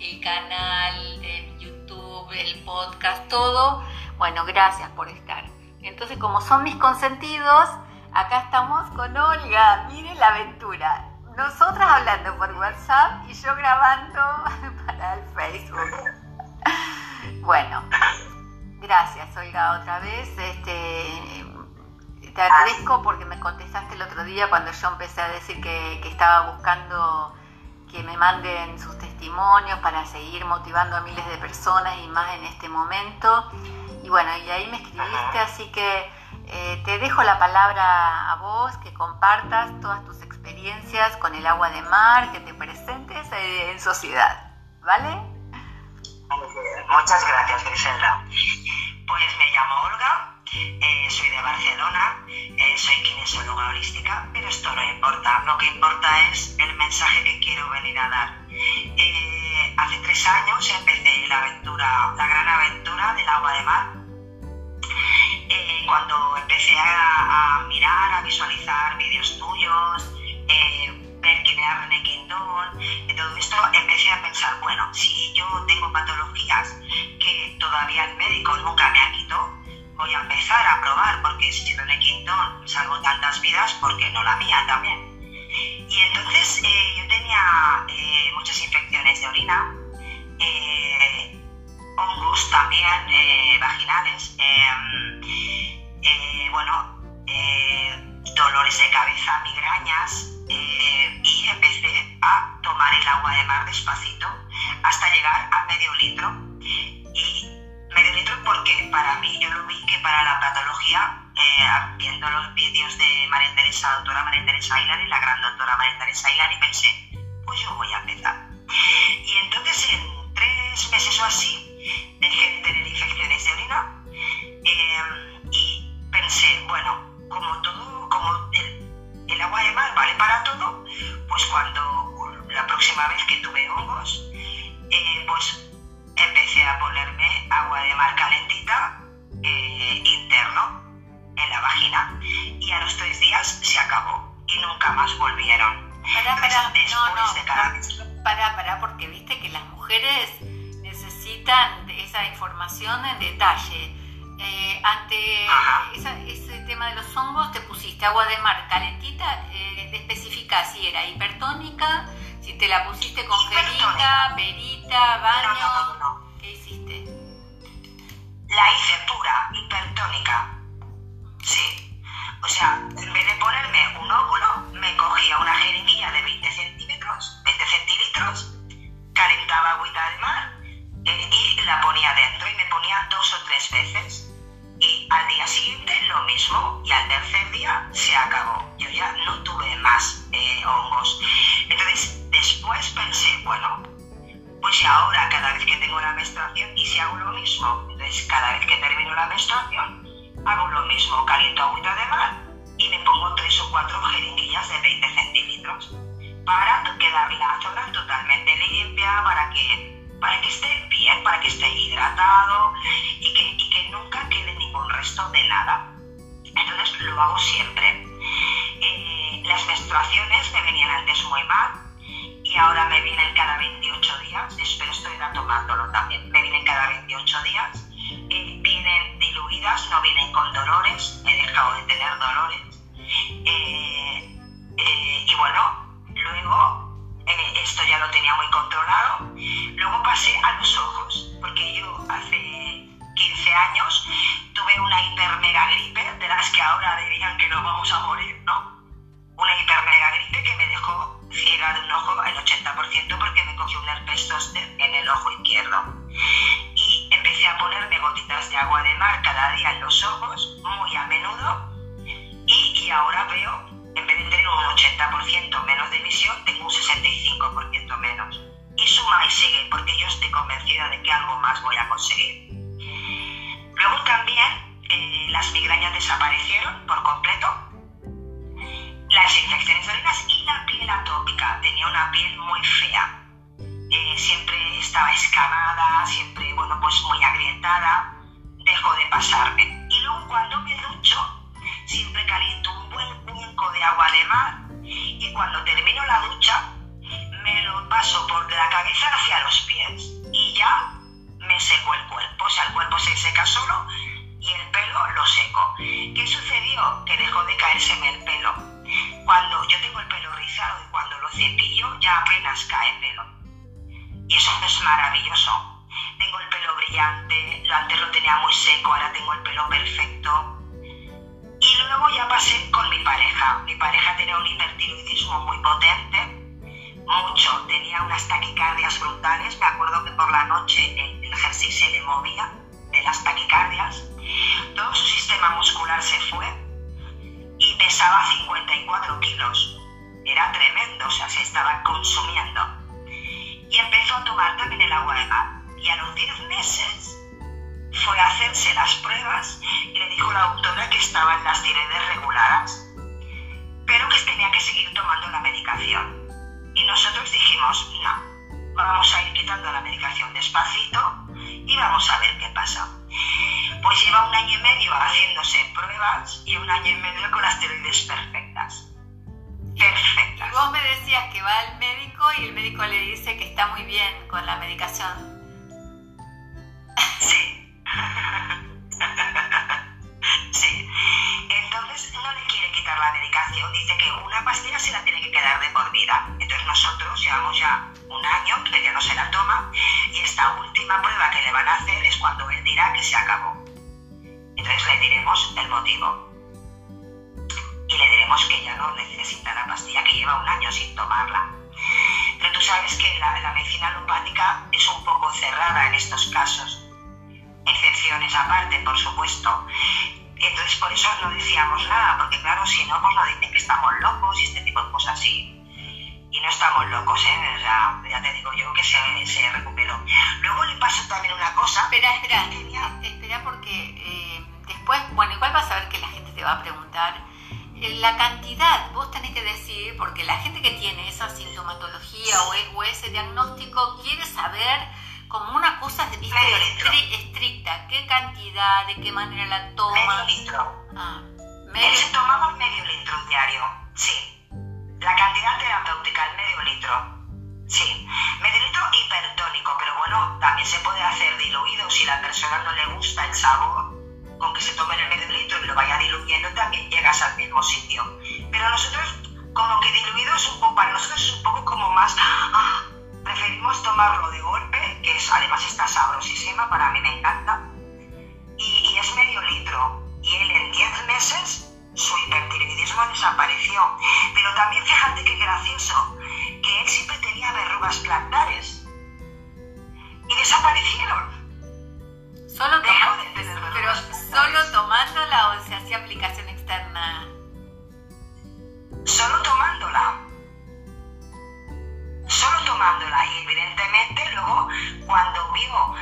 el canal de YouTube, el podcast, todo. Bueno, gracias por estar. Entonces, como son mis consentidos, acá estamos con Olga. Miren la aventura. Nosotras hablando por WhatsApp y yo grabando para el Facebook. Bueno, gracias Olga otra vez. Este, te agradezco porque me contestaste el otro día cuando yo empecé a decir que, estaba buscando que me manden sus testimonios para seguir motivando a miles de personas y más en este momento. Y bueno, y ahí me escribiste, así que eh, te dejo la palabra a vos, que compartas todas tus experiencias con el agua de mar, que te presentes eh, en sociedad, ¿vale? Muchas gracias, Griselda. Pues me llamo Olga, eh, soy de Barcelona, eh, soy kinesióloga holística, pero esto no importa. Lo que importa es el mensaje que quiero venir a dar. Eh, hace tres años empecé la aventura, la gran aventura del agua de mar. cuando empecé a, mirar, a visualizar vídeos tuyos, tantas vidas, ¿por qué no la mía también? Y entonces eh, yo tenía eh, muchas infecciones de orina, eh, hongos también, vaginales, em, bueno, dolores de cabeza, migrañas, y empecé a tomar el agua de mar despacito hasta llegar a medio litro. Y medio litro porque para mí yo lo vi que para la patología, eh, viendo los vídeos de María Teresa, doctora María Teresa y la gran doctora María Teresa y pensé, pues yo voy a empezar. Y entonces en tres meses o así dejé de tener infecciones de orina eh, y pensé, bueno, como todo, como el, agua de mar vale para todo, pues cuando la próxima vez que tuve hongos, eh, pues empecé a ponerme agua de mar calentita eh, interno en la vagina y a los tres días se acabó y nunca más volvieron. Para, para, no, no, para, para, porque viste que las mujeres necesitan esa información en detalle. Eh, ante ese tema de los hongos, te pusiste agua de mar calentita, eh, especifica si era hipertónica, si te la pusiste con perita, perita, baño. No, no, no, ¿Qué hiciste? La hice pura, hipertónica. Sí. O sea, en vez de ponerme un óvulo, me cogía una jeringuilla de 20 centímetros, 20 centilitros, calentaba agüita de mar eh, y la ponía dentro y me ponía dos o tres veces. Y al día siguiente lo mismo y al tercer día se acabó. Yo ya no tuve más eh, hongos. Entonces, Después pensé, bueno, pues ahora cada vez que tengo la menstruación y si hago lo mismo, entonces cada vez que termino la menstruación, hago lo mismo, caliento agüita de mar y me pongo tres o cuatro jeringuillas de 20 centímetros para quedar la zona totalmente limpia, para que, para que esté bien, para que esté hidratado y que, y que nunca quede ningún resto de nada. Entonces lo hago siempre. Eh, las menstruaciones me venían antes muy mal, y ahora me vienen cada 28 días, espero estoy tomándolo también, me vienen cada 28 días, eh, vienen diluidas, no vienen con dolores, he dejado de tener dolores. Eh, eh, y bueno, luego, esto ya lo tenía muy controlado, luego pasé a los ojos, porque yo hace 15 años tuve una hiper mega gripe, de las que ahora dirían que nos vamos a morir, ¿no? Una hiper mega gripe que me dejó ciega de un ojo al 80% porque me cogió un herpes zóster en el ojo izquierdo. Y a ponerme gotitas de agua de mar cada día en los ojos, muy a menudo, y, ahora veo, en vez de tener un 80% menos de visión, tengo un 65% menos. Y suma y sigue, porque yo estoy convencida de que algo más voy a conseguir. Luego también eh, las migrañas desaparecieron por completo las infecciones de y la piel atópica. Tenía una piel muy fea. Eh, siempre estaba escamada, siempre, bueno, pues muy agrietada. Dejó de pasarme. Y luego cuando me ducho, siempre caliento un buen cuenco de agua de mar y cuando termino la ducha, me lo paso por la cabeza hacia los pies y ya me seco el cuerpo, o sea, el cuerpo se seca solo y el pelo lo seco. ¿Qué sucedió? Que dejó de caérseme el pelo. Cuando yo tengo el pelo rizado y cuando lo cepillo ya apenas cae pelo. Y eso es maravilloso. Tengo el pelo brillante, antes lo tenía muy seco, ahora tengo el pelo perfecto. Y luego ya pasé con mi pareja. Mi pareja tenía un hipertiroidismo muy potente, mucho, tenía unas taquicardias brutales. Me acuerdo que por la noche el, jersey se le movía de las taquicardias. Todo su sistema muscular se fue y pesaba 54 kilos. Era tremendo, o sea, se estaba consumiendo. Y empezó a tomar también el agua de mar. Y a los 10 meses fue a hacerse las pruebas y le dijo la doctora que estaba en las tiroides reguladas, pero que tenía que seguir tomando la medicación. Y nosotros dijimos, no, vamos a ir quitando la medicación despacito y vamos a ver qué pasa. Pues lleva un año y medio haciéndose pruebas y un año y medio con las tiroides perfectas. Perfectas. Y vos me decías que va al médico y el médico le dice que está muy bien con la medicación. Sí. sí. Entonces no le quiere quitar la medicación, dice que una pastilla se la tiene que quedar de por vida. Entonces nosotros llevamos ya un año que ya no se la toma y esta última prueba que le van a hacer es cuando él dirá que se acabó. Entonces le diremos el motivo. Y le diremos que ya no necesita la pastilla, que lleva un año sin tomarla. Pero tú sabes que la, la medicina alopática es un poco cerrada en estos casos. Excepciones aparte, por supuesto. Entonces por eso no decíamos nada, porque claro, si no, pues nos dicen que estamos locos y este tipo de cosas así. Y no estamos locos, ¿eh? Sea, ya te digo yo que se, se recuperó. Luego le pasó también una cosa. Espera, espera, espera porque eh, después, bueno, igual vas a ver que la gente te va a preguntar. Eh, La cantidad, vos tenés que decir, porque la gente que tiene esa sintomatología o, o ese diagnóstico quiere saber como una cosa. Medio estri- estricta, qué cantidad, de qué manera la Medio tomas. litro. Ah, medio- tomaba medio litro diario, sí. La cantidad terapéutica, el medio litro, sí. Medio litro hipertónico, pero bueno, también se puede hacer diluido si la persona no le gusta el sabor. Con que se tome el medio litro y lo vaya diluyendo, también llegas al mismo sitio. Pero nosotros, como que diluido es un poco, para nosotros es un poco como más. ah, preferimos tomarlo de golpe, que es, además está sabrosísima, para mí me encanta y, y es medio litro. Y él en 10 meses su hipertiroidismo desapareció. Pero también fíjate qué gracioso, que él siempre tenía verrugas plantares. Y desaparecieron. Solo de tener pero solo tomándola o se hacía aplicación externa. Solo tomándola. Solo tomándola. Y evidentemente luego, cuando vio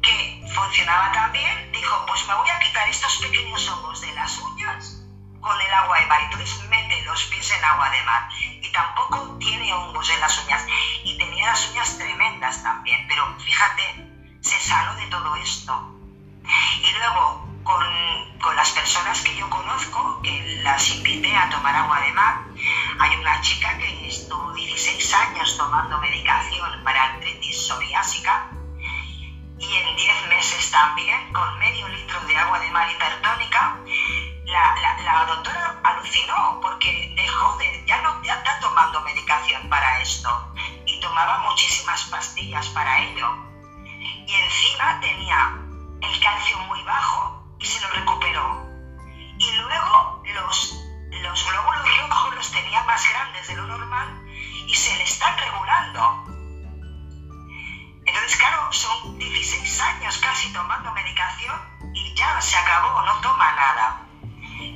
que funcionaba tan bien, dijo, pues me voy a quitar estos pequeños hongos de las uñas con el agua de mar. Entonces mete los pies en agua de mar. Y tampoco tiene hongos en las uñas. Y tenía las uñas tremendas también. Pero fíjate, se sanó de todo esto. Y luego, con, con las personas que yo conozco, que las invité a tomar agua de mar, hay una chica que estuvo 16 años tomando medicación para artritis psoriásica y en 10 meses también, con medio litro de agua de mar hipertónica, la, la- la doctora alucinó porque dejó de, ya no ya está tomando medicación para esto y tomaba muchísimas pastillas para ello. Y encima tenía el calcio muy bajo y se lo recuperó. Y luego los, los glóbulos rojos los tenía más grandes de lo normal y se le están regulando. Entonces, claro, son 16 años casi tomando medicación y ya se acabó, no toma nada.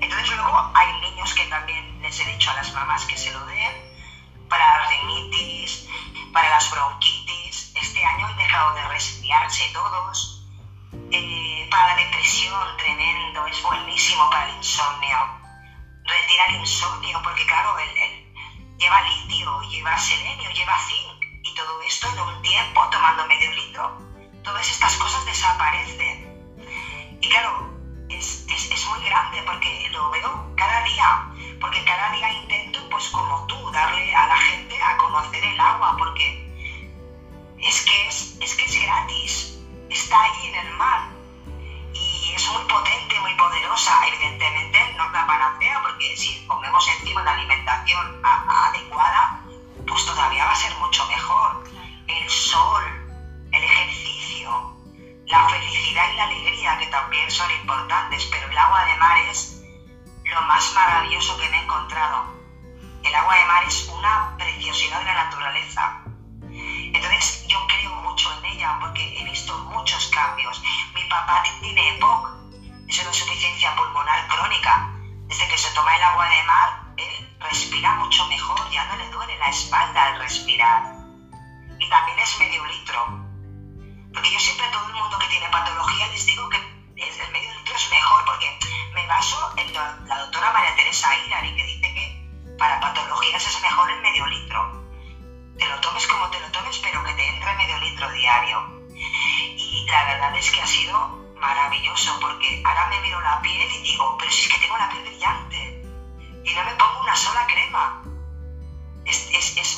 Entonces luego hay niños que también les he dicho a las mamás que se lo den para rinitis, para las bronquitis. Este año han dejado de resfriarse todos. Eh, para la depresión, tremendo, es buenísimo para el insomnio. Retira el insomnio porque claro, él, él lleva litio, lleva selenio, lleva zinc y todo esto en un tiempo tomando medio litro.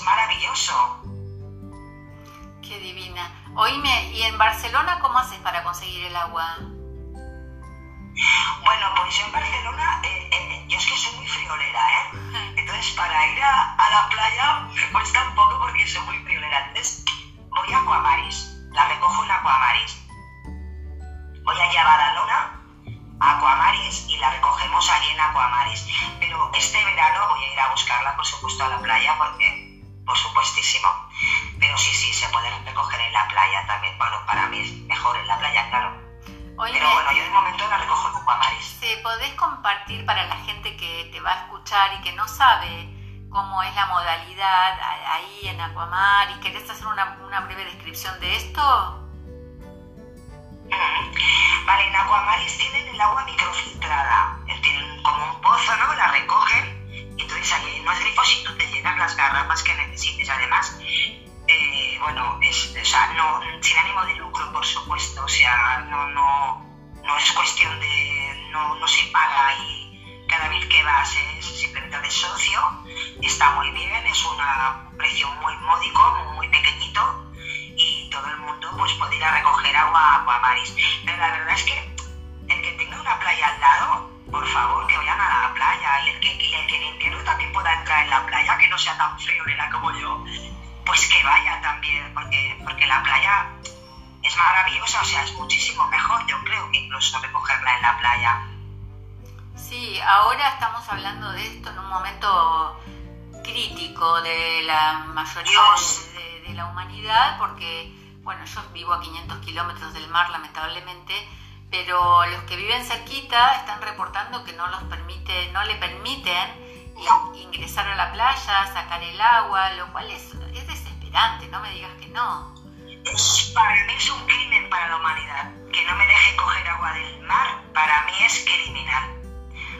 Maravilloso. Qué divina. Oíme, ¿y en Barcelona cómo haces para conseguir el agua? Bueno, pues yo en Barcelona, eh, eh, yo es que soy muy friolera, ¿eh? Entonces para ir a, la playa me cuesta un poco porque soy muy friolera. Entonces voy a Aquamaris, la recojo en Aquamaris. Voy allá a Badalona, a Aquamaris, y la recogemos allí en Aquamaris. Pero este verano voy a ir a buscarla, por supuesto, a la playa porque, por supuestísimo. Pero sí, sí, se puede recoger en la playa también. Bueno, para mí es mejor en la playa, claro pero bueno, yo de momento la recojo en Aquamaris. ¿Se podés compartir para la gente que te va a escuchar y que no sabe cómo es la modalidad ahí en Aquamaris? ¿Querés hacer una, una breve descripción de esto? Vale, en Aquamaris tienen el agua microfiltrada. Tienen como un pozo, ¿no? La recogen y entonces grifos y tú te llenas las garrafas que necesites. Además, eh, bueno, es, o sea, no, sin ánimo de lucro, por supuesto, o sea, no, no, no es cuestión de, no, no se paga y cada vez que vas es simplemente de socio, está muy bien, es un precio muy módico, muy pequeñito y todo el mundo pues puede a recoger agua, agua maris. Pero la verdad es que el que tenga una playa al lado, por favor, que vayan a la playa no sea tan friolera como yo pues que vaya también, porque, porque la playa es maravillosa, o sea, es muchísimo mejor, yo creo, que incluso recogerla en la playa. Sí, ahora estamos hablando de esto en un momento crítico de la mayoría de, de, la humanidad, porque, bueno, yo vivo a 500 kilómetros del mar, lamentablemente, pero los que viven cerquita están reportando que no los permite, no le permiten ingresar a la playa, sacar el agua, lo cual es, es desesperante, no me digas que no. para mí es un crimen para la humanidad. Que no me deje coger agua del mar, para mí es criminal.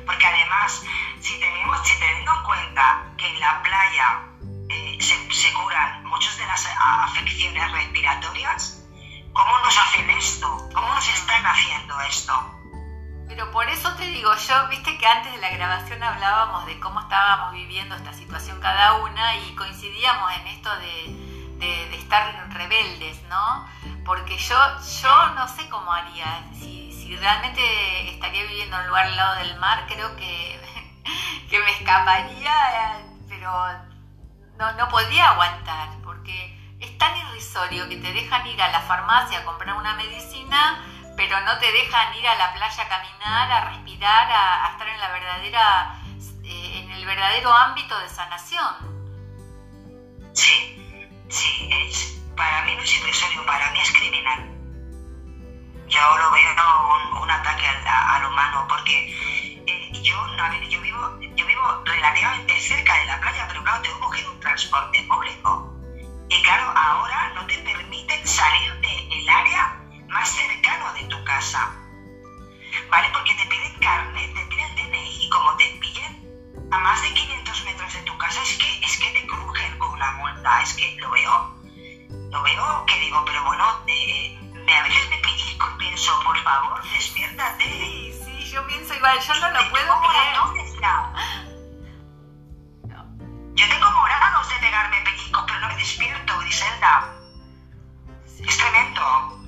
Porque además, si tenemos, si teniendo en cuenta que en la playa eh, se, se, curan muchas de las afecciones respiratorias, ¿cómo nos hacen esto? ¿Cómo nos están haciendo esto? Pero por eso te digo, yo, viste que antes de la grabación hablábamos de cómo estábamos viviendo esta situación cada una y coincidíamos en esto de, de, estar rebeldes, ¿no? Porque yo, yo no sé cómo haría, si, si realmente estaría viviendo en un lugar al lado del mar, creo que, que me escaparía, pero no, no podría aguantar, porque es tan irrisorio que te dejan ir a la farmacia a comprar una medicina pero no te dejan ir a la playa a caminar, a respirar, a, estar en la verdadera, eh, en el verdadero ámbito de sanación. Sí, sí, es, para mí no es irrisorio, para mí es criminal. Yo lo veo un, un ataque al, al, humano, porque eh, yo, a yo vivo, yo vivo relativamente cerca de la playa, pero claro, tengo que coger un transporte público. Y claro, ahora no te permiten salir del área más cercano de tu casa. ¿Vale? Porque te piden carne, te piden DNI y como te pillen a más de 500 metros de tu casa es que, es que te crujen con una multa. Es que lo veo, lo veo que digo, pero bueno, eh, a veces me pellizco y pienso, por favor, despiértate. Sí, sí, yo pienso igual, yo no lo puedo creer. Yo tengo morados de pegarme pellizcos, pero no me despierto, Griselda. Es tremendo.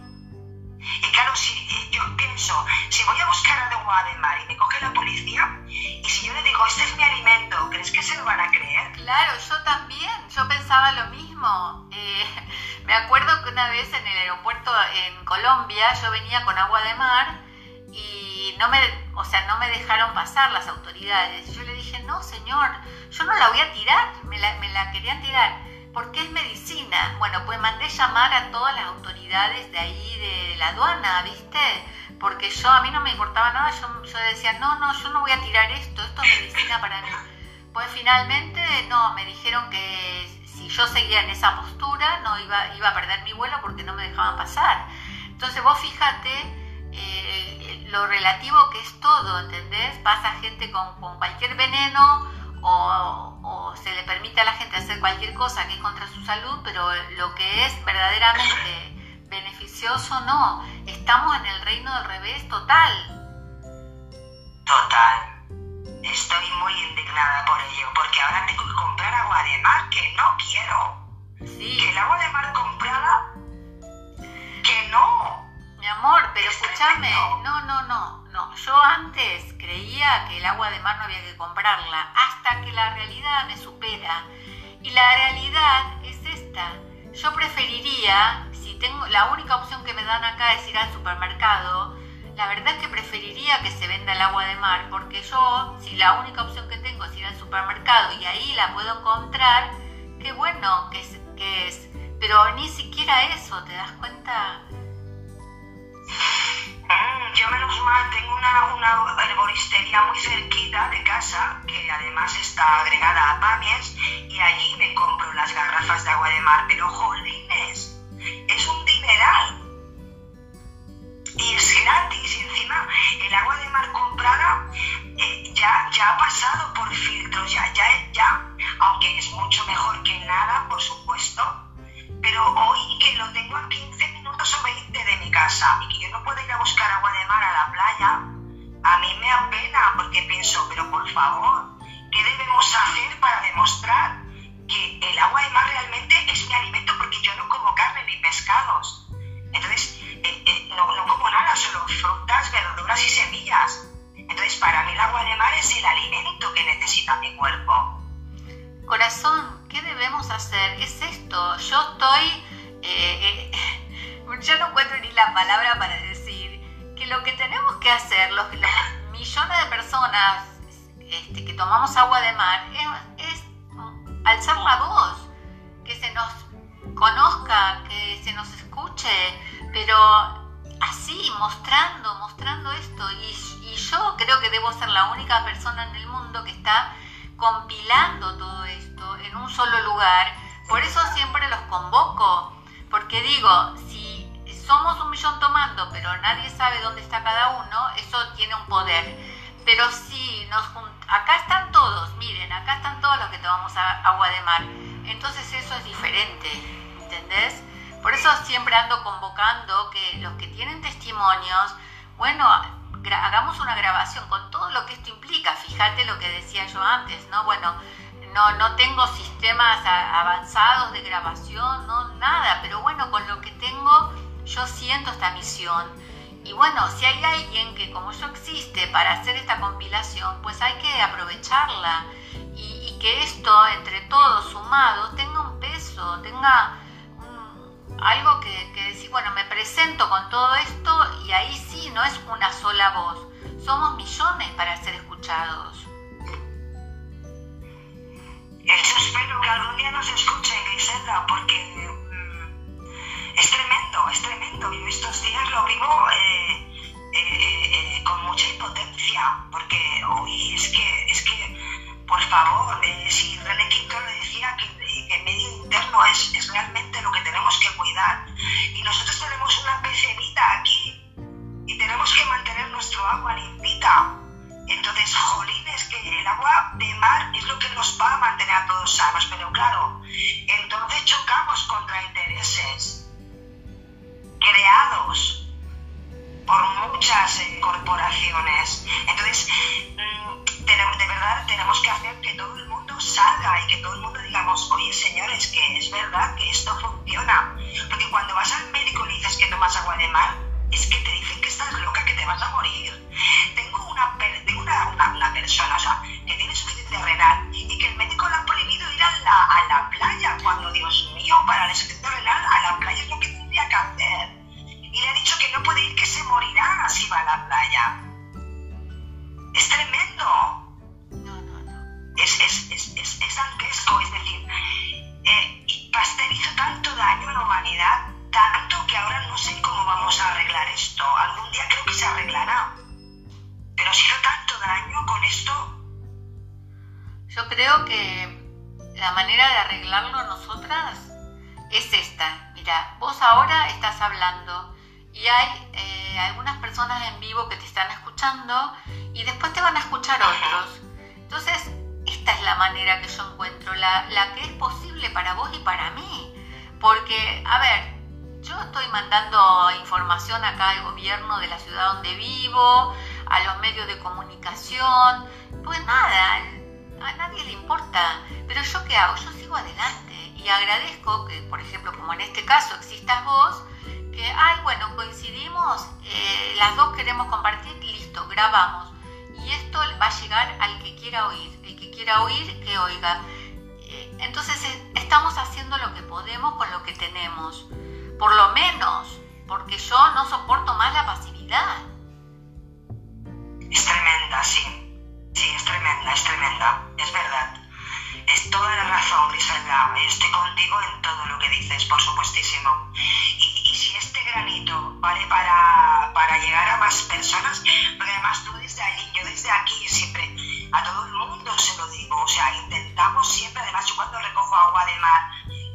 Y claro, si yo pienso, si voy a buscar agua de mar y me coge la policía, y si yo le digo, este es mi alimento, ¿crees que se lo van a creer? Claro, yo también, yo pensaba lo mismo. Eh, me acuerdo que una vez en el aeropuerto en Colombia yo venía con agua de mar y no me, o sea, no me dejaron pasar las autoridades. Yo le dije, no, señor, yo no la voy a tirar, me la querían tirar, porque es medicina. Bueno, pues mandé llamar a todas las autoridades de ahí, de la aduana, ¿viste? Porque yo, a mí no me importaba nada, yo, decía, no, no, yo no voy a tirar esto, esto es medicina para mí. Pues finalmente, no, me dijeron que si yo seguía en esa postura, no iba, iba a perder mi vuelo porque no me dejaban pasar. Entonces vos fíjate eh, lo relativo que es todo, ¿entendés? Pasa gente con cualquier veneno o, o, se le permite a la gente hacer cualquier cosa que es contra su salud, pero lo que es verdaderamente beneficioso no. Estamos en el reino del revés total. Total. Estoy muy indignada por ello, porque ahora tengo que comprar agua de mar que no quiero. Sí. Que el agua de mar comprada, que no. Amor, pero Es escúchame, no, no, no, no. Yo antes creía que el agua de mar no había que comprarla, hasta que la realidad me supera. Y la realidad es esta. Yo preferiría, si tengo la única opción que me dan acá es ir al supermercado, la verdad es que preferiría que se venda el agua de mar, porque yo, si la única opción que tengo es ir al supermercado y ahí la puedo encontrar, qué bueno que que es. Pero ni siquiera eso, ¿te das cuenta? Mm, yo menos mal tengo una, una herboristería muy cerquita de casa, que además está agregada a Pamies, Pero si nos acá están todos, miren, acá están todos los que tomamos agua de mar. Entonces eso es diferente, ¿entendés? Por eso siempre ando convocando que los que tienen testimonios, bueno, hagamos una grabación con todo lo que esto implica. Fíjate lo que decía yo antes, ¿no? Bueno, no, no tengo sistemas avanzados de grabación, no nada, pero bueno, con lo que tengo yo siento esta misión. Y bueno, si hay alguien que como yo existe para hacer esta compilación, pues hay que aprovecharla y, que esto, entre todos sumados, tenga un peso, tenga algo que, decir, bueno, me presento con todo esto y ahí sí, no es una sola voz, somos millones para ser escuchados. Espero que algún nos escuchen, Griselda, porque es tremendo, es tremendo. Yo estos días lo vivo eh, eh, eh, con mucha impotencia, porque hoy es que, es que, por favor, si René Quinto le decía que, el medio interno es, es realmente lo que tenemos que cuidar, y nosotros tenemos una pecenita aquí, y tenemos que mantener nuestro agua limpita. Entonces, jolines, que el agua de mar es lo que nos va a mantener a todos sanos, pero claro, entonces chocamos contra intereses creados por muchas eh, corporaciones. Entonces, mm, de verdad tenemos que hacer que todo el mundo salga y que todo el es que es verdad que esto funciona. Porque cuando vas al médico y dices que tomas agua de mar, es que te dicen que estás loca, que te vas a morir. A los medios de comunicación, pues nada, a nadie le importa. Pero yo qué hago? Yo sigo adelante y agradezco que, por ejemplo, como en este caso existas vos, que, ay, bueno, coincidimos, eh, las dos queremos compartir, listo, grabamos. Y esto va a llegar al que quiera oír, el que quiera oír, que oiga. Eh, entonces eh, estamos haciendo lo que podemos con lo que tenemos, por lo menos, porque yo no soporto más la pasividad. Es tremenda, sí. Sí, es tremenda, es tremenda, es verdad. Es toda la razón, Griselda. Estoy contigo en todo lo que dices, por supuestísimo. Y, y si este granito vale para, para, llegar a más personas, porque además tú desde allí, yo desde aquí siempre, a todo el mundo se lo digo. O sea, intentamos siempre, además yo cuando recojo agua de mar,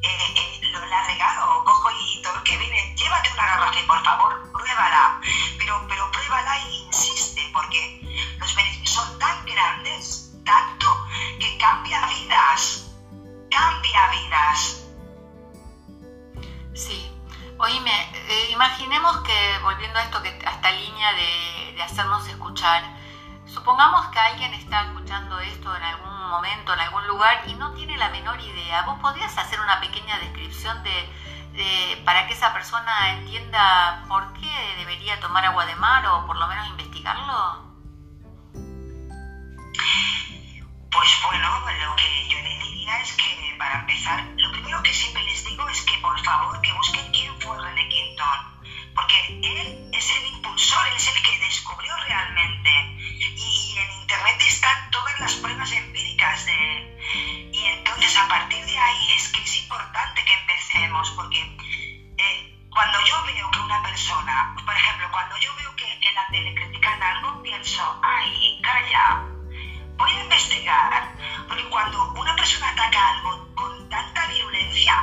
eh, lo, la regalo, cojo y todo lo que viene, llévate una garrafa por favor, pruébala. Pero, pero pruébala y insiste, porque los beneficios son tan grandes, tanto, que cambia vidas. Cambia vidas. Sí. Oíme, eh, imaginemos que, volviendo a esto, que a esta línea de hacernos escuchar, supongamos que alguien está escuchando esto en algún momento, en algún lugar, y no tiene la menor idea. ¿Vos podrías hacer una pequeña descripción de, de, para que esa persona entienda por qué debería tomar agua de mar o por lo menos investigarlo? Pues bueno, persona, por ejemplo, cuando yo veo que en la tele critican algo, pienso, ay, calla, voy a investigar, porque cuando una persona ataca algo con tanta virulencia,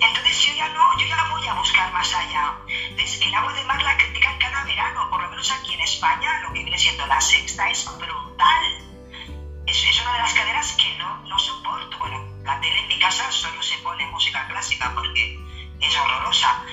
entonces yo ya no, yo ya voy a buscar más allá. Entonces, el agua de mar la critican cada verano, por lo menos aquí en España, lo que viene siendo la sexta es brutal. Es, es una de las cadenas que no, no soporto. Bueno, la tele en mi casa solo se pone música clásica porque es horrorosa.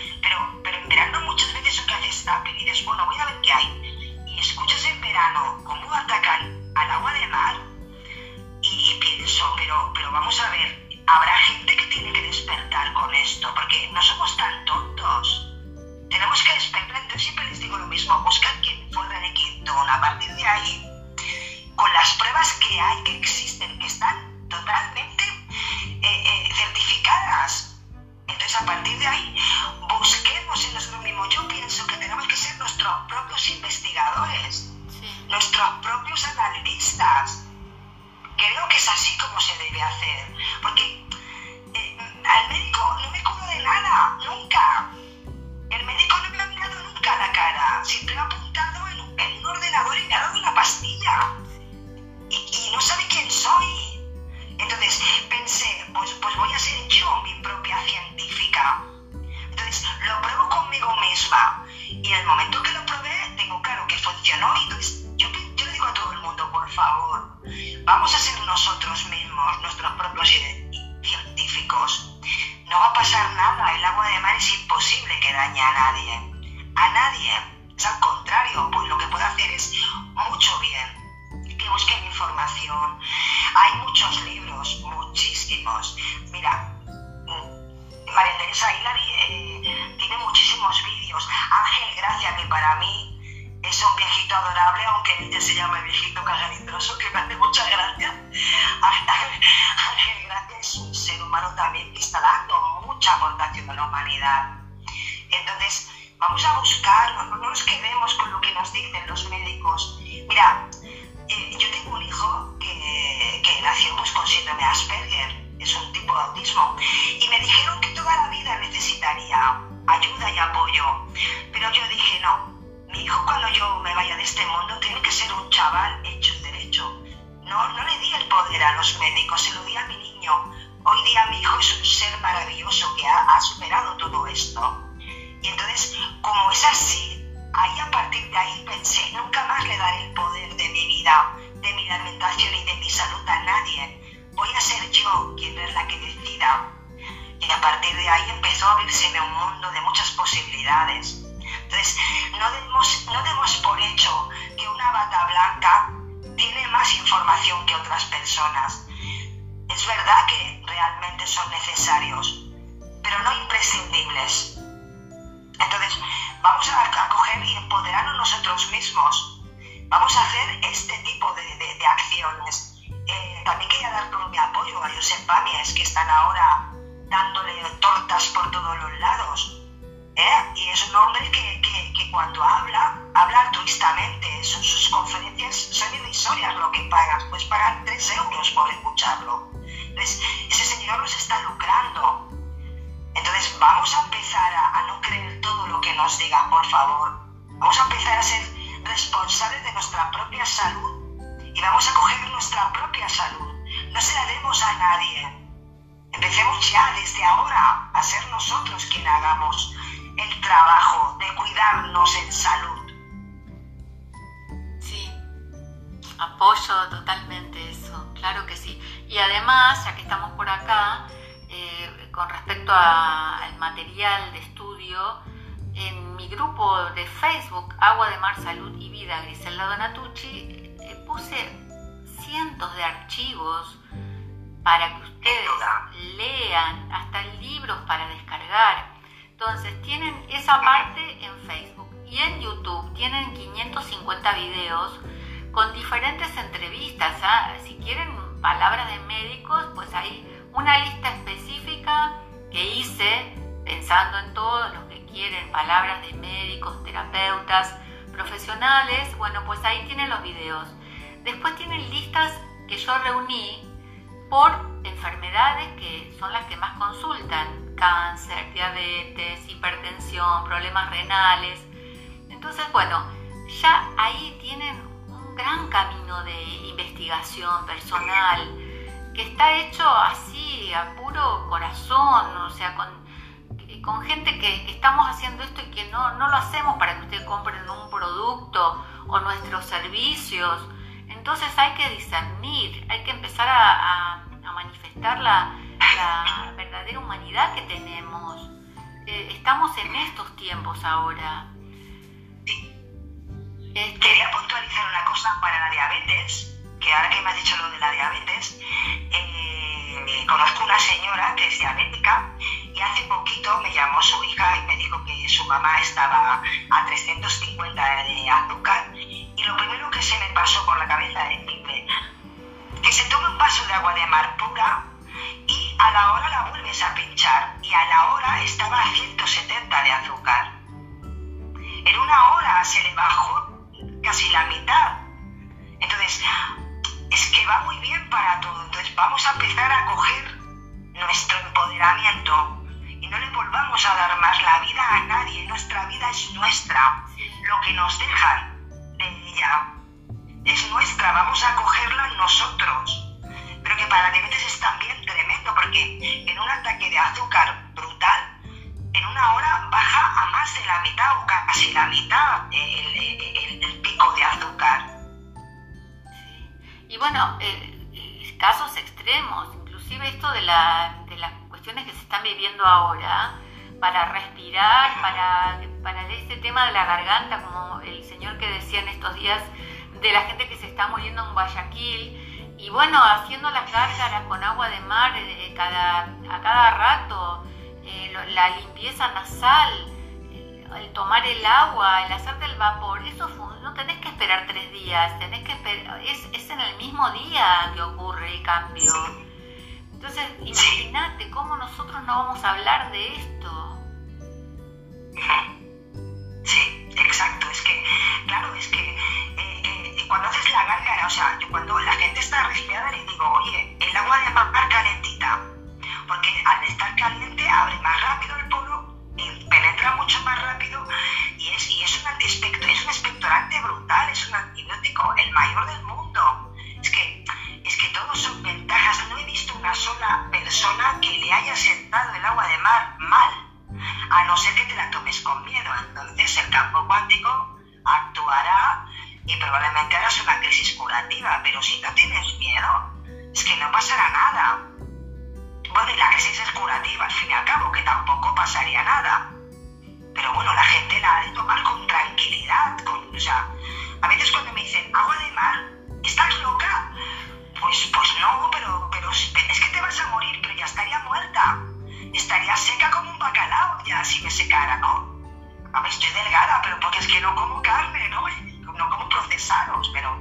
Hacer, porque Pero yo dije, no, mi hijo cuando yo me vaya de este mundo tiene que ser un chaval hecho derecho. No, no le di el poder a los médicos, se lo di a mi niño. Hoy día mi hijo es un ser maravilloso que ha, ha superado todo esto. Y entonces, como es así, ahí a partir de ahí pensé, nunca más le daré el poder de mi vida, de mi alimentación y de mi salud a nadie. Voy a ser yo quien es la que decida y a partir de ahí empezó a abrirse un mundo de muchas posibilidades. Entonces, no demos, no demos por hecho que una bata blanca tiene más información que otras personas. Es verdad que realmente son necesarios, pero no imprescindibles. Entonces, vamos a, coger y empoderarnos nosotros mismos. Vamos a hacer este tipo de, acciones. Eh, también quería dar todo mi apoyo a Josep Pamies, que están ahora dándole tortas por todos los lados. ¿eh? Y es un hombre que, que, cuando habla, habla altruistamente. Sus, conferencias son irrisorias lo que pagas, pues pagan 3 euros por escucharlo. Entonces, ese señor nos está lucrando. Entonces, vamos a empezar a, a no creer todo lo que nos digan, por favor. Vamos a empezar a ser responsables de nuestra propia salud y vamos a coger nuestra propia salud. No se la demos a nadie desde ahora a ser nosotros quien hagamos el trabajo de cuidarnos en salud. Sí, apoyo totalmente eso, claro que sí. Y además, ya que estamos por acá, eh, con respecto al material de estudio, en mi grupo de Facebook, Agua de Mar, Salud y Vida, Griselda Donatucci, eh, puse cientos de archivos para que ustedes lean, hasta libros para descargar. Entonces, tienen esa parte en Facebook y en YouTube tienen 550 videos con diferentes entrevistas. ¿ah? Si quieren palabras de médicos, pues hay una lista específica que hice pensando en todos los que quieren palabras de médicos, terapeutas, profesionales. Bueno, pues ahí tienen los videos. Después tienen listas que yo reuní por enfermedades que son las que más consultan, cáncer, diabetes, hipertensión, problemas renales. Entonces, bueno, ya ahí tienen un gran camino de investigación personal que está hecho así, a puro corazón, o sea, con, gente que estamos haciendo esto y que no, no lo hacemos para que ustedes compren un producto o nuestros servicios. Entonces hay que discernir, hay que empezar a manifestar la, verdadera humanidad que tenemos. Eh, estamos en estos tiempos ahora. Este... Quería puntualizar una cosa para la diabetes, que ahora que me has dicho lo de la diabetes, eh, conozco una señora que es diabética y hace poquito me llamó su hija y me dijo que su mamá estaba a 350 de azúcar lo primero que se me pasó por la cabeza es que se tome un vaso de agua de mar pura y a la hora la vuelves a pinchar y a la hora estaba a 170 de azúcar. En una hora se le bajó casi la mitad. Entonces, es que va muy bien para todo. Entonces, vamos a empezar a coger nuestro empoderamiento y no le volvamos a dar más la vida a nadie. Nuestra vida es nuestra. Lo que nos dejan es nuestra, vamos a cogerla nosotros. Pero que para diabetes es también tremendo, porque en un ataque de azúcar brutal, en una hora baja a más de la mitad o casi la mitad el, pico de azúcar. Y bueno, eh, casos extremos, inclusive esto de, la, de las cuestiones que se están viviendo ahora, para respirar, para, para ese tema de la garganta, como el señor que decía en estos días, de la gente que se está muriendo en Guayaquil y bueno, haciendo las gárgaras con agua de mar eh, cada, a cada rato, eh, la limpieza nasal, el tomar el agua, el hacerte el vapor, eso no tenés que esperar tres días, tenés que es, es en el mismo día que ocurre el cambio. Entonces, imagínate cómo nosotros no vamos a hablar de esto. Sí, exacto. Es que, claro, es que eh, eh, cuando haces la gárgara, o sea, yo cuando la gente está resfriada le digo, oye, el agua de papar calentita, porque al estar caliente abre más rápido el poro, eh, penetra mucho más rápido y es, y es un antiespecto, es un expectorante brutal, es un antibiótico, el mayor del mundo. Es que, es que todos son ventajas. No he visto una sola persona que le haya sentado el agua de mar mal te la tomes con miedo. Entonces el campo cuántico actuará y probablemente harás una crisis curativa, pero si no tienes miedo, es que no pasará nada. Bueno, y la crisis es curativa, al fin y al cabo, que tampoco pasaría nada. Pero bueno, la gente la ha de tomar con tranquilidad, o sea, a veces cuando me dicen agua de mar, ¿estás loca? Pues, pues no, pero, pero es que te vas a morir, pero ya estaría muerta. Estaría seca como un bacalao es que no como carne, ¿no? No como procesados, pero,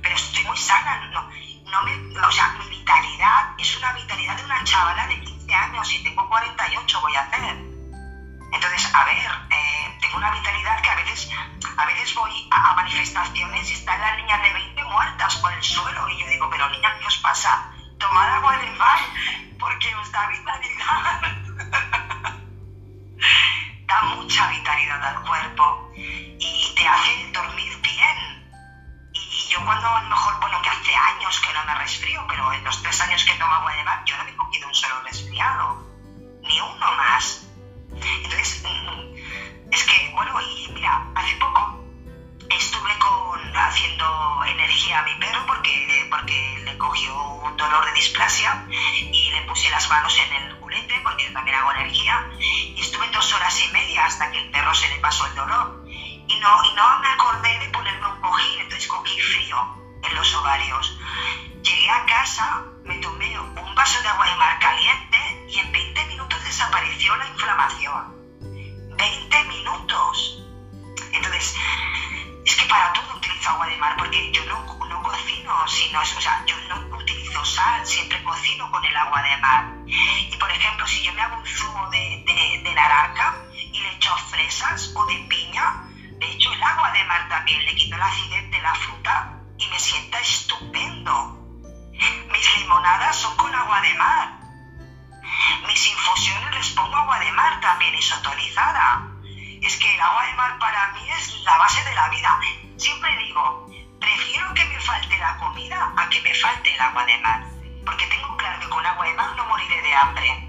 pero estoy muy sana. No, no me, o sea, mi vitalidad es una vitalidad de una chavala de 15 años y tengo 48, voy a hacer. Entonces, a ver, eh, tengo una vitalidad que a veces a veces voy a, manifestaciones y están las niñas de 20 muertas por el suelo y yo digo, pero niña, ¿qué os pasa? Tomad agua de mar porque os da vitalidad. da mucha vitalidad al cuerpo y te hace dormir bien. Y yo cuando a lo mejor, bueno, que hace años que no me resfrío, pero en los tres años que tomo agua de mar, yo no me he cogido un solo resfriado, ni uno más. Entonces, es que, bueno, y mira, hace poco estuve con, haciendo energía a mi perro porque, porque le cogió un dolor de displasia y le puse las manos en el culete porque yo también hago energía y estuve dos horas y media hasta que el perro se le pasó el dolor y no, y no me acordé de ponerme un cojín, entonces cogí frío en los ovarios. Llegué a casa, me tomé un vaso de agua de mar caliente y en 20 minutos desapareció la inflamación. 20 minutos. Entonces, es que para todo utilizo agua de mar, porque yo no, no cocino, sino, o sea, yo no utilizo sal, siempre cocino con el agua de mar. Y por ejemplo, si yo me hago un zumo de, de, de naranja y le echo fresas o de piña, de hecho el agua de mar también le quito la acidez de la fruta y me sienta estupendo. Mis limonadas son con agua de mar. Mis infusiones les pongo agua de mar también isotonizada. Es que el agua de mar para mí es la base de la vida. Siempre digo, prefiero que me falte la comida a que me falte el agua de mar. Porque tengo claro que con agua de mar no moriré de hambre.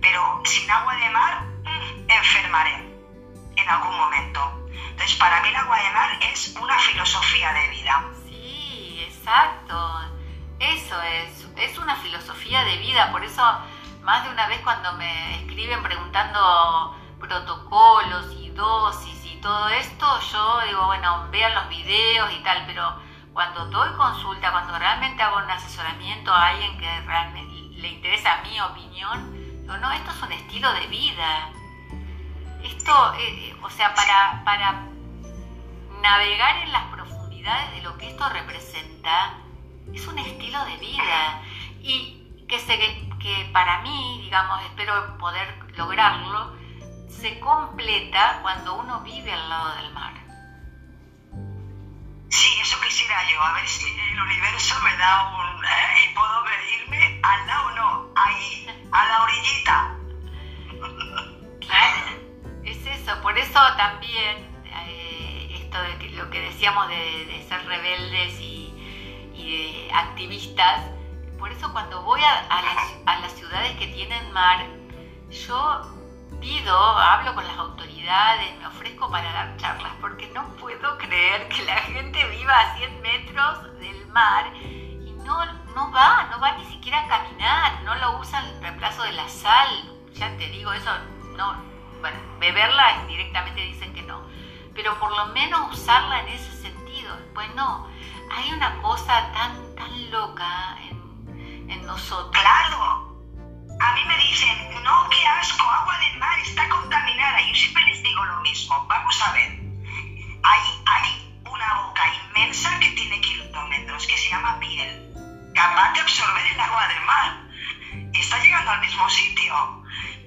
Pero sin agua de mar, mmm, enfermaré en algún momento. Entonces, para mí el agua de mar es una filosofía de vida. Sí, exacto. Eso es, es una filosofía de vida. Por eso más de una vez cuando me escriben preguntando protocolos y dosis y todo esto, yo digo, bueno, vean los videos y tal, pero cuando doy consulta, cuando realmente hago un asesoramiento a alguien que realmente le interesa mi opinión, digo, no, esto es un estilo de vida. Esto, eh, o sea, para, para navegar en las profundidades de lo que esto representa, es un estilo de vida. Y que se que para mí, digamos, espero poder lograrlo, se completa cuando uno vive al lado del mar. Sí, eso quisiera yo, a ver si el universo me da un... ¿eh? y puedo irme al lado, no, ahí, a la orillita. Claro, eso, por eso también eh, esto de que, lo que decíamos de, de ser rebeldes y, y de activistas, por eso cuando voy a, a, las, a, las, ciudades que tienen mar, yo pido, hablo con las autoridades, me ofrezco para dar charlas, porque no puedo creer que la gente viva a 100 metros del mar y no, no va, no va ni siquiera a caminar, no lo usan el reemplazo de la sal. Ya te digo, eso no, bueno, beberla directamente dicen que no, pero por lo menos usarla en ese sentido. Pues no, hay una cosa tan, tan loca en en nosotros. Claro. A mí me dicen, no, qué asco, agua del mar está contaminada. Yo siempre les digo lo mismo. Vamos a ver. Hay, hay una boca inmensa que tiene kilómetros, que se llama piel, capaz de absorber el agua del mar. Está llegando al mismo sitio.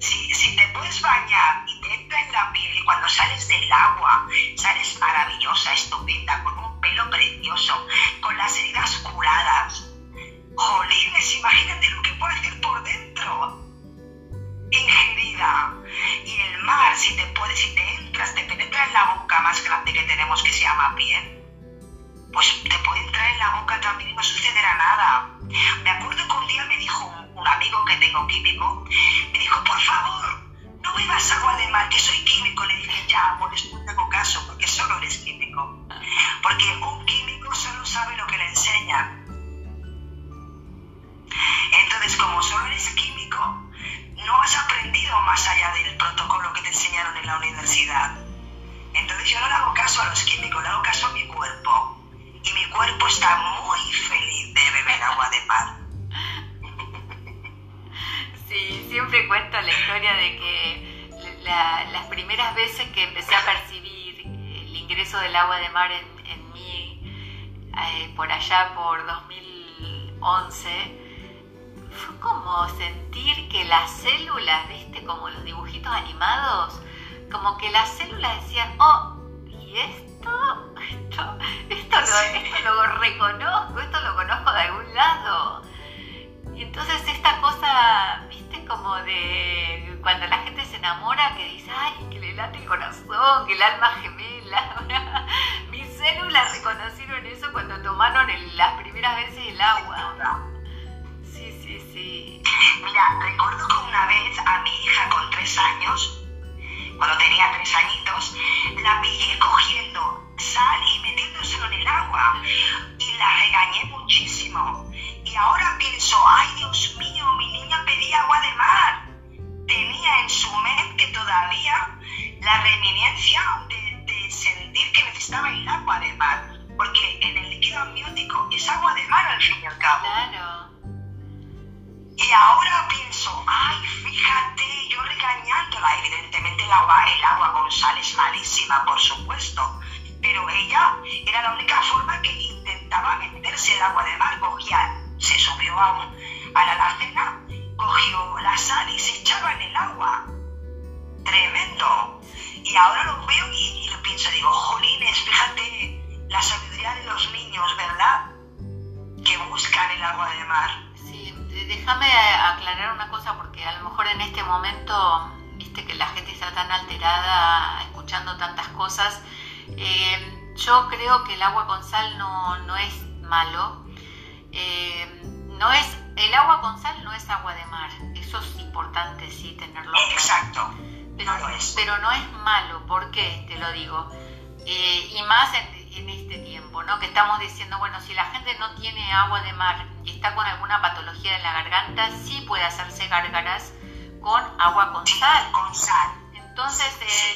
Si, te puedes bañar y te entra en la piel y cuando sales del agua sales maravillosa, estupenda, con un pelo precioso, con las heridas curadas, Jolines, imagínate lo que puede hacer por dentro. Ingerida. Y el mar, si te puede, si te entras, te penetra en la boca más grande que tenemos que se llama piel, pues te puede en la boca también no sucederá nada. Me acuerdo que un día me dijo un, amigo que tengo químico, me dijo, por favor, no bebas agua de mar, que soy químico. Le dije, ya, por eso no te hago caso, porque solo eres químico. Porque un químico solo sabe lo que le enseña. Entonces, como solo eres químico, no has aprendido más allá del protocolo que te enseñaron en la universidad. Entonces yo no le hago caso a los químicos, le hago caso a mi cuerpo. Y mi cuerpo está muy feliz de beber agua de mar. Sí, siempre cuento la historia de que las primeras veces que empecé a percibir el ingreso del agua de mar en, mí, eh, por allá por 2011, fue como sentir que las células, viste, como los dibujitos animados, como que las células decían, oh, ¿y esto? Esto, esto, lo, lo reconozco, esto lo conozco de algún lado. Y entonces esta cosa, viste, como de cuando la gente se enamora, que dice, ay, que le late el corazón, que el alma gemela. Mis células reconocieron eso cuando tomaron las primeras veces el agua. Mira, recuerdo que una vez a Claro. Y ahora pienso, ay, fíjate, yo regañándola, evidentemente con sal es malísima, por supuesto, pero ella era la única forma que intentaba meterse el agua de mar, cogía, se subió a, a la alacena, cogió la sal y se echaba en el agua. Tremendo. Y ahora lo veo y, y lo pienso, digo, jolines, fíjate la sabiduría de los niños, ¿verdad? Que buscan el agua de mar déjame aclarar una cosa porque a lo mejor en este momento, viste que la gente está tan alterada escuchando tantas cosas. Eh, yo creo que el agua con sal no, es malo. Eh, no es, el agua con sal no es agua de mar. Eso es importante, sí, tenerlo. Exacto. Pero no, es. pero no es malo. ¿Por qué? Te lo digo. Eh, y más en, en este ¿no? Que estamos diciendo, bueno, si la gente no tiene agua de mar y está con alguna patología en la garganta, sí puede hacerse gárgaras con agua con sal. Con sal. Entonces,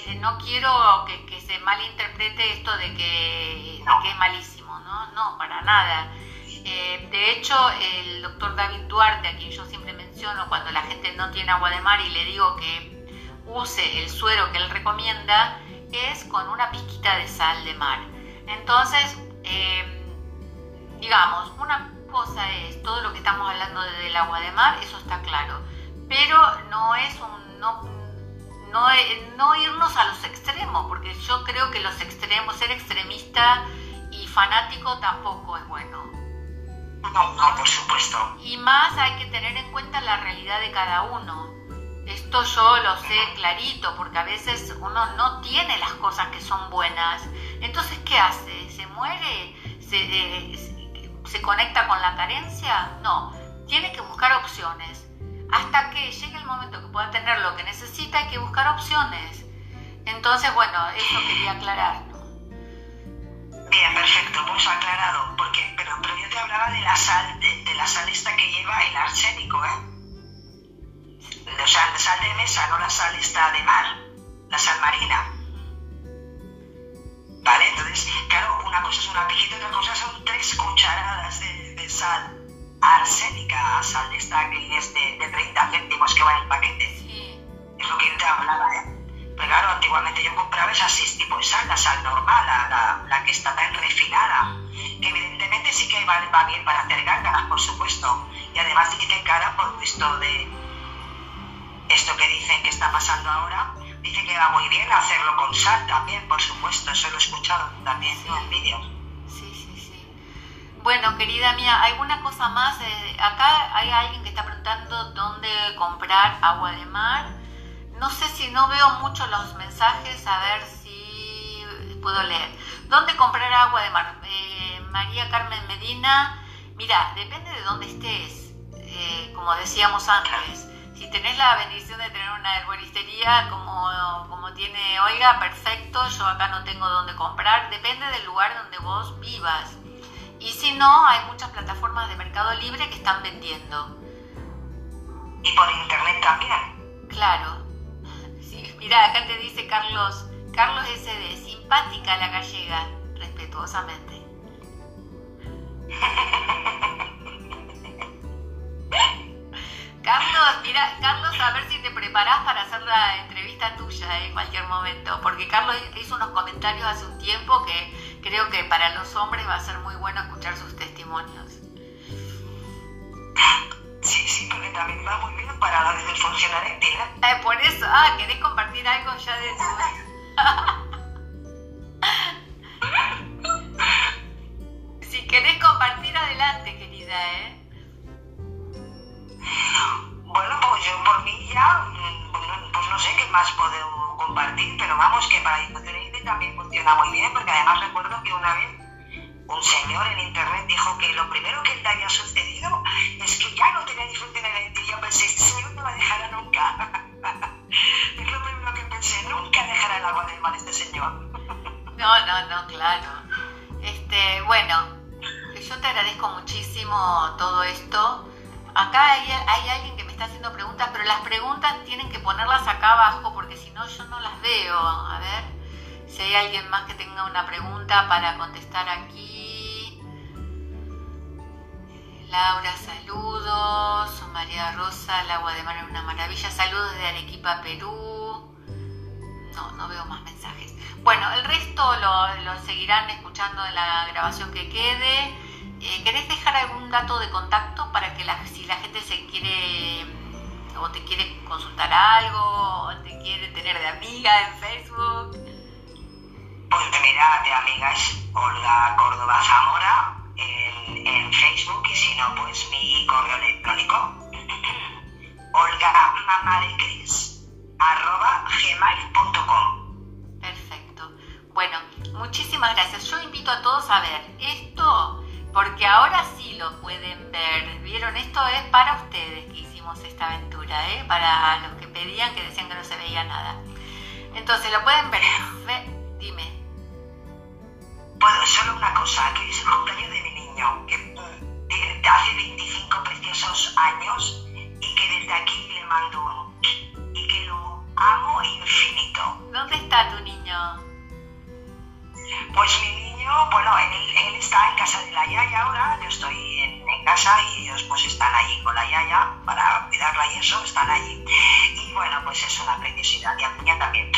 eh, no quiero que, se malinterprete esto de que, es malísimo, ¿no? No, para nada. Eh, de hecho, el doctor David Duarte, a quien yo siempre menciono cuando la gente no tiene agua de mar y le digo que use el suero que él recomienda, es con una pizquita de sal de mar. Entonces, eh, digamos, una cosa es todo lo que estamos hablando del agua de mar, eso está claro, pero no es un, no, no, irnos a los extremos, porque yo creo que los extremos, ser extremista y fanático tampoco es bueno. No, no, por supuesto. Y más hay que tener en cuenta la realidad de cada uno. Esto yo lo sé clarito, porque a veces uno no tiene las cosas que son buenas. Entonces, ¿qué hace? ¿Se muere? ¿Se, eh, ¿Se conecta con la carencia? No, tiene que buscar opciones. Hasta que llegue el momento que pueda tener lo que necesita, hay que buscar opciones. Entonces, bueno, eso quería aclarar. Bien, perfecto, pues aclarado. Porque, pero, pero yo te hablaba de la sal, de, de la sal esta que lleva el arsénico, ¿eh? La sal de mesa, no la sal esta de mar, la sal marina. ¿Vale? Entonces, claro, una cosa es una pijita, otra cosa son tres cucharadas de, sal arsénica, sal de esta que es de, 30 céntimos que va en el paquete. Es lo que yo te hablaba, ¿eh? Pero claro, antiguamente yo compraba esas seis tipos de sal, la sal normal, la, la, que está tan refinada, que evidentemente sí que va, va bien para hacer gárgaras, por supuesto. Y además dice cara por visto de, esto que dicen que está pasando ahora, dice que va muy bien hacerlo con sal también, por supuesto, eso lo he escuchado también en vídeos. Sí, sí, sí. Bueno, querida mía, ¿alguna cosa más? Eh, acá hay alguien que está preguntando dónde comprar agua de mar. No sé si no veo mucho los mensajes, a ver si puedo leer. ¿Dónde comprar agua de mar? Eh, María Carmen Medina, mira, depende de dónde estés, eh, como decíamos antes si tenés la bendición de tener una herboristería como, como tiene Olga, perfecto, yo acá no tengo dónde comprar, depende del lugar donde vos vivas. Y si no, hay muchas plataformas de Mercado Libre que están vendiendo. Y por internet también. Claro. Sí, mira, acá te dice Carlos, Carlos SD, simpática la gallega, respetuosamente. Carlos, mira, Carlos, a ver si te preparás para hacer la entrevista tuya en cualquier momento, porque Carlos hizo unos comentarios hace un tiempo que creo que para los hombres va a ser muy bueno escuchar sus testimonios. Sí, sí, porque también va muy bien para la disfunción eréctil. Eh, por eso, ah, ¿querés compartir algo ya de tu... si querés compartir, adelante, querida, ¿eh? Bueno, pues yo por mí ya, mm, pues no sé qué más puedo compartir, pero vamos, que para eréctil también funciona muy bien, porque además recuerdo que una vez un señor en internet dijo que lo primero que le había sucedido es que ya no tenía disfunción eréctil. Yo pensé, este señor no la dejará nunca. es lo primero que pensé, nunca dejará el agua del mar este señor. no, no, no, claro. Este, bueno, yo te agradezco muchísimo todo esto. Acá hay, alguien que me está haciendo preguntas, pero las preguntas tienen que ponerlas acá abajo porque si no yo no las veo. A ver si hay alguien más que tenga una pregunta para contestar aquí. Laura, saludos. María Rosa, el agua de mar es una maravilla. Saludos de Arequipa, Perú. No, no veo más mensajes. Bueno, el resto lo, seguirán escuchando en la grabación que quede. Eh, ¿Querés dejar algún dato de contacto para que la, si la gente se quiere o te quiere consultar algo o te quiere tener de amiga en Facebook? Pues mira, de amiga es Olga Córdoba Zamora en, Facebook y si no, pues mi correo electrónico gmail.com Perfecto. Bueno, muchísimas gracias. Yo invito a todos a ver esto porque ahora sí lo pueden ver. ¿Vieron? Esto es para ustedes que hicimos esta aventura, ¿eh? para los que pedían que decían que no se veía nada. Entonces lo pueden ver. Dime. Puedo solo una cosa, que es el cumpleaños de mi niño, que mm, hace 25 preciosos años y que desde aquí le mando uno. Y que lo amo infinito. ¿Dónde está tu niño? Pues mi niño, bueno, él, está en casa de la Yaya ahora, yo estoy en, en, casa y ellos pues están allí con la Yaya para cuidarla y eso, están allí. Y bueno, pues es una preciosidad. Y a mí también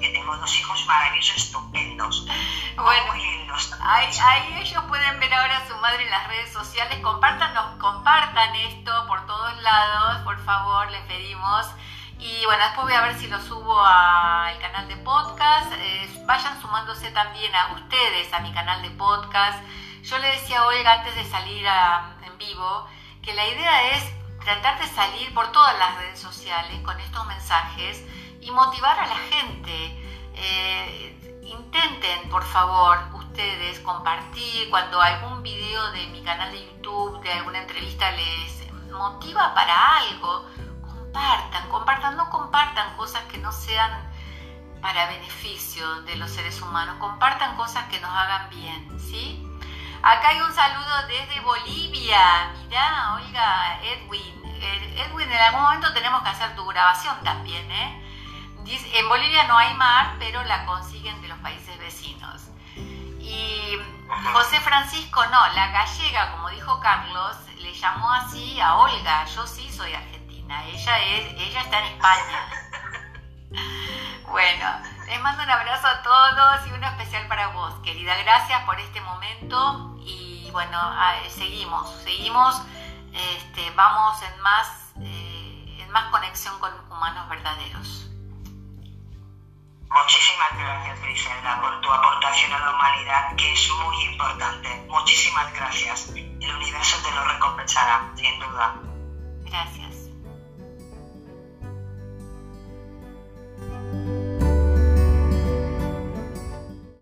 que tengo dos hijos maravillosos, estupendos. Bueno, muy lindos. Ahí, ahí, ellos pueden ver ahora a su madre en las redes sociales. Compártanos, compartan esto por todos lados, por favor, les pedimos. Y bueno, después voy a ver si lo subo al canal de podcast. Vayan sumándose también a ustedes a mi canal de podcast. Yo le decía a Olga antes de salir en vivo que la idea es tratar de salir por todas las redes sociales con estos mensajes y motivar a la gente. Eh, intenten, por favor, ustedes compartir cuando algún video de mi canal de YouTube, de alguna entrevista les motiva para algo, compartan, compartan, no compartan cosas que no sean para beneficio de los seres humanos, compartan cosas que nos hagan bien, ¿sí? Acá hay un saludo desde Bolivia, mirá, oiga, Edwin, eh, Edwin, en algún momento tenemos que hacer tu grabación también, ¿eh? en Bolivia no hay mar, pero la consiguen de los países vecinos. Y José Francisco no, la gallega, como dijo Carlos, le llamó así a Olga. Yo sí soy argentina, ella, es, ella está en España. Bueno, les mando un abrazo a todos y uno especial para vos, querida. Gracias por este momento y bueno, seguimos, seguimos, este, vamos en más, eh, en más conexión con humanos verdaderos. Muchísimas gracias, Griselda, por tu aportación a la humanidad, que es muy importante. Muchísimas gracias. El universo te lo recompensará, sin duda. Gracias.